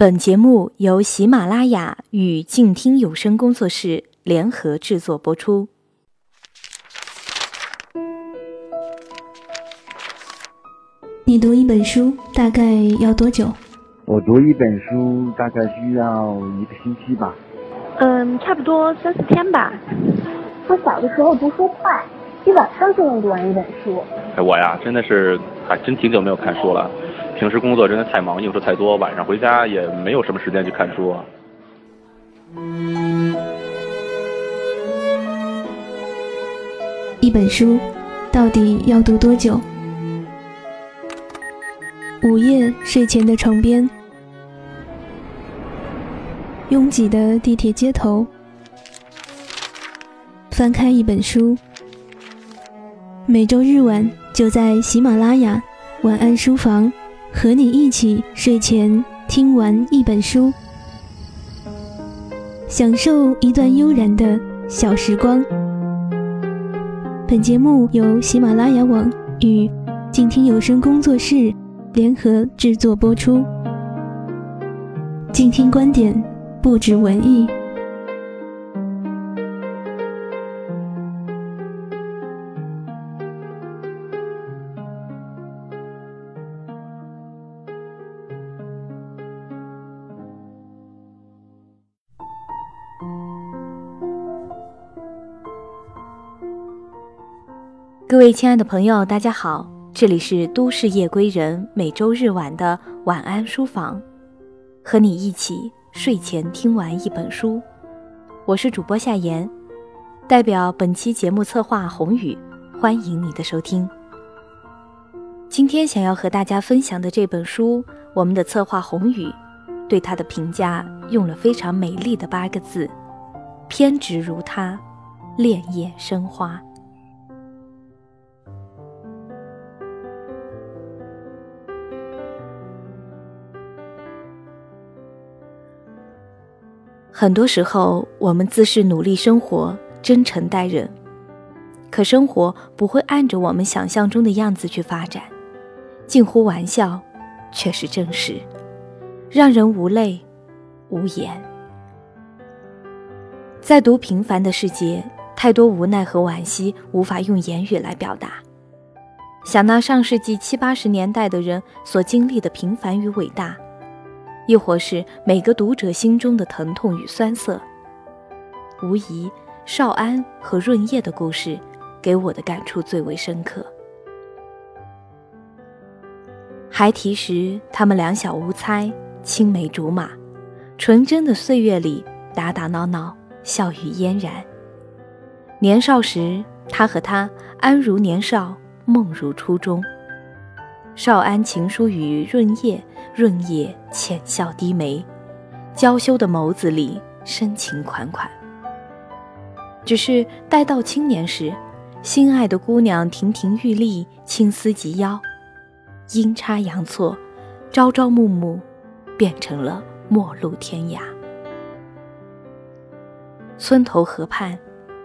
本节目由喜马拉雅与静听有声工作室联合制作播出。你读一本书大概要多久？我读一本书大概需要一个星期吧。嗯，差不多三四天吧。我小的时候读书快，一晚上就能读完一本书。哎，我呀，真的是还真挺久没有看书了。平时工作真的太忙，应酬太多，晚上回家也没有什么时间去看书。一本书到底要读多久？午夜睡前的床边，拥挤的地铁街头，翻开一本书。每周日晚就在喜马拉雅晚安书房。和你一起睡前听完一本书，享受一段悠然的小时光。本节目由喜马拉雅网与静听有声工作室联合制作播出。静听观点，不止文艺。亲爱的朋友，大家好，这里是都市夜归人每周日晚的晚安书房，和你一起睡前听完一本书。我是主播夏言，代表本期节目策划宏宇，欢迎你的收听。今天想要和大家分享的这本书，我们的策划宏宇对他的评价用了非常美丽的八个字：偏执如他，恋叶生花。很多时候，我们自恃努力生活、真诚待人，可生活不会按着我们想象中的样子去发展，近乎玩笑，却是真实，让人无泪、无言。在读平凡的世界，太多无奈和惋惜无法用言语来表达。想那上世纪七八十年代的人所经历的平凡与伟大。亦或是每个读者心中的疼痛与酸涩，无疑，少安和润叶的故事给我的感触最为深刻。孩提时，他们两小无猜，青梅竹马，纯真的岁月里打打闹闹，笑语嫣然。年少时，他和她安如年少，梦如初中。少安情书与润叶。润叶浅笑低眉，娇羞的眸子里深情款款。只是待到青年时，心爱的姑娘亭亭玉立，青丝及腰，阴差阳错，朝朝暮暮，变成了陌路天涯。村头河畔，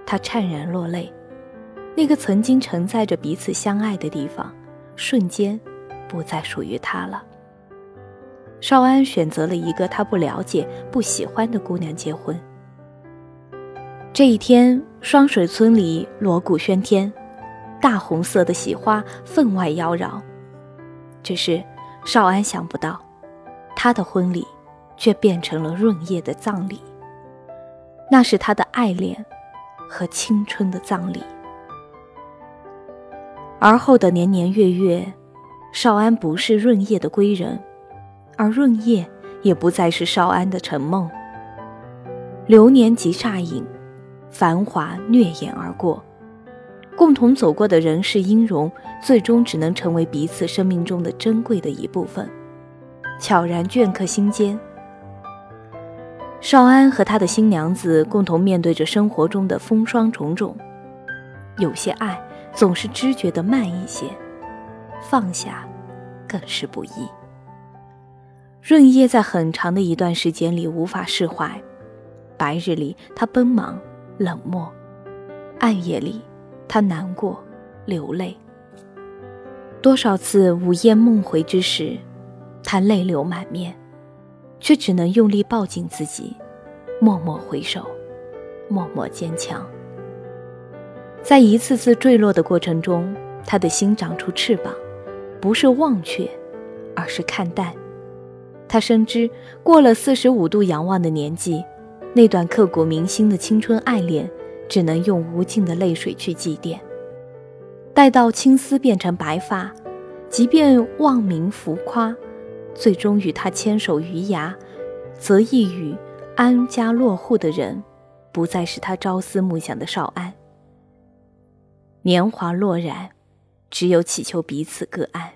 他怅然落泪。那个曾经承载着彼此相爱的地方，瞬间不再属于他了。少安选择了一个他不了解、不喜欢的姑娘结婚。这一天，双水村里锣鼓喧天，大红色的喜花分外妖娆。只是少安想不到，他的婚礼却变成了润叶的葬礼。那是他的爱恋和青春的葬礼。而后的年年月月，少安不是润叶的归人。而润叶也不再是少安的陈梦。流年即刹影，繁华掠眼而过，共同走过的人世音容，最终只能成为彼此生命中的珍贵的一部分，悄然镌刻心间。少安和他的新娘子共同面对着生活中的风霜种种，有些爱总是知觉的慢一些，放下更是不易。润叶在很长的一段时间里无法释怀，白日里他奔忙冷漠，暗夜里他难过流泪。多少次午夜梦回之时，他泪流满面，却只能用力抱紧自己，默默回首，默默坚强。在一次次坠落的过程中，他的心长出翅膀，不是忘却，而是看淡。他深知，过了四十五度仰望的年纪，那段刻骨铭心的青春爱恋，只能用无尽的泪水去祭奠。待到青丝变成白发，即便望名浮夸，最终与他牵手余崖，则亦与安家落户的人，不再是他朝思暮想的少安。年华落然，只有祈求彼此各安。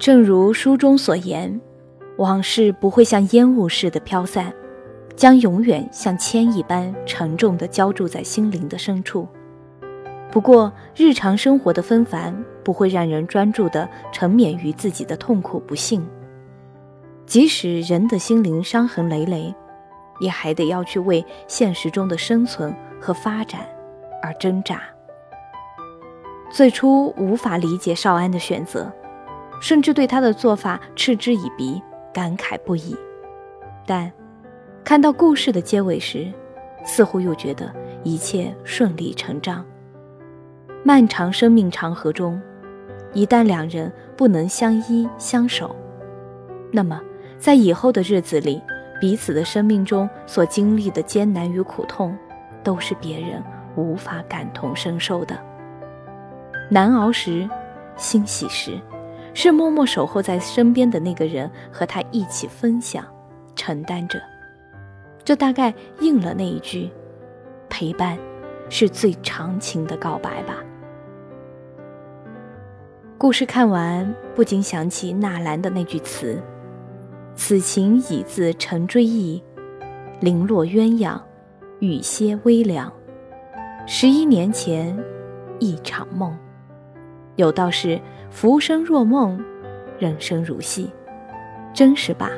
正如书中所言，往事不会像烟雾似的飘散，将永远像铅一般沉重地浇筑在心灵的深处。不过，日常生活的纷繁不会让人专注地沉湎于自己的痛苦不幸。即使人的心灵伤痕累累，也还得要去为现实中的生存和发展而挣扎。最初无法理解少安的选择。甚至对他的做法嗤之以鼻，感慨不已。但看到故事的结尾时，似乎又觉得一切顺理成章。漫长生命长河中，一旦两人不能相依相守，那么在以后的日子里，彼此的生命中所经历的艰难与苦痛，都是别人无法感同身受的。难熬时，欣喜时。是默默守候在身边的那个人和他一起分享、承担着，这大概应了那一句：“陪伴是最长情的告白吧。”故事看完，不禁想起纳兰的那句词：“此情已自成追忆，零落鸳鸯，雨歇微凉。十一年前，一场梦。有道是浮生若梦，人生如戏。真实吧，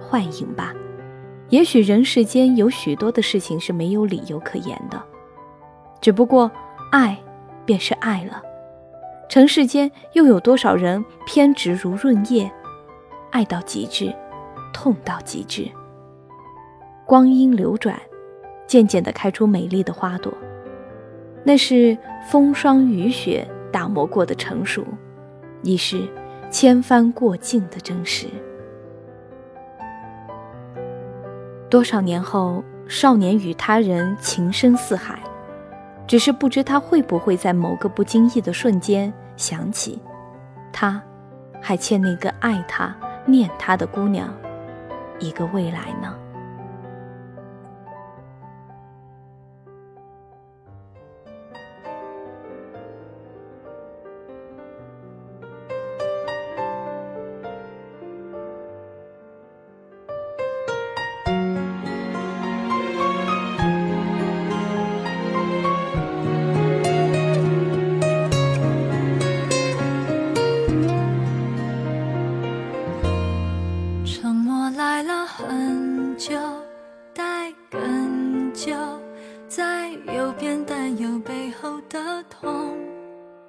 幻影吧。也许人世间有许多的事情是没有理由可言的，只不过爱便是爱了。尘世间又有多少人偏执如润叶，爱到极致，痛到极致。光阴流转，渐渐地开出美丽的花朵，那是风霜雨雪打磨过的成熟，亦是千帆过尽的真实。多少年后，少年与他人情深似海，只是不知他会不会在某个不经意的瞬间想起，他还欠那个爱他、念他的姑娘一个未来呢？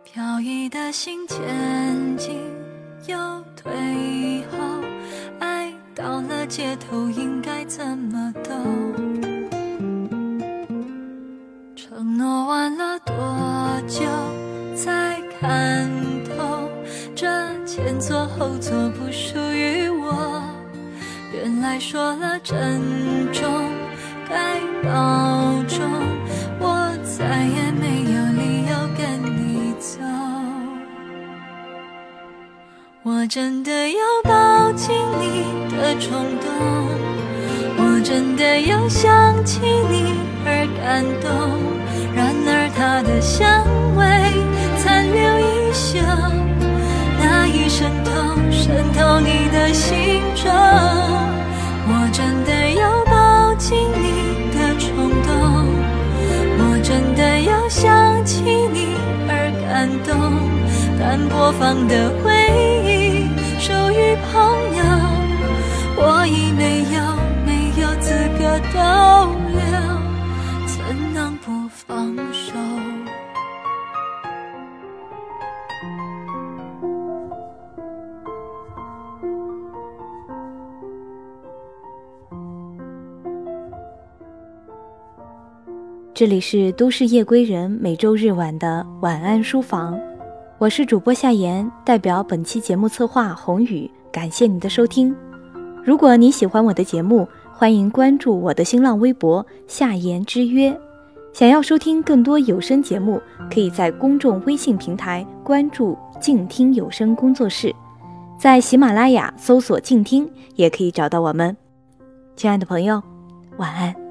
飘逸的心前进又退后，爱到了街头应该怎么走？承诺完了多久才看透？这前座后座不属于我。原来说了珍重该保我真的要抱紧你的冲动，我真的要想起你而感动。然而它的香味残留一宿，那一渗透渗透你的心中，我真的要抱紧你的冲动，我真的要想起你而。感动，但播放的朋友，我已没有没有资格逗留，怎能不放手？这里是都市夜归人每周日晚的晚安书房，我是主播夏言，代表本期节目策划宏宇，感谢你的收听。如果你喜欢我的节目，欢迎关注我的新浪微博夏言之约。想要收听更多有声节目，可以在公众微信平台关注静听有声工作室，在喜马拉雅搜索静听，也可以找到我们。亲爱的朋友，晚安。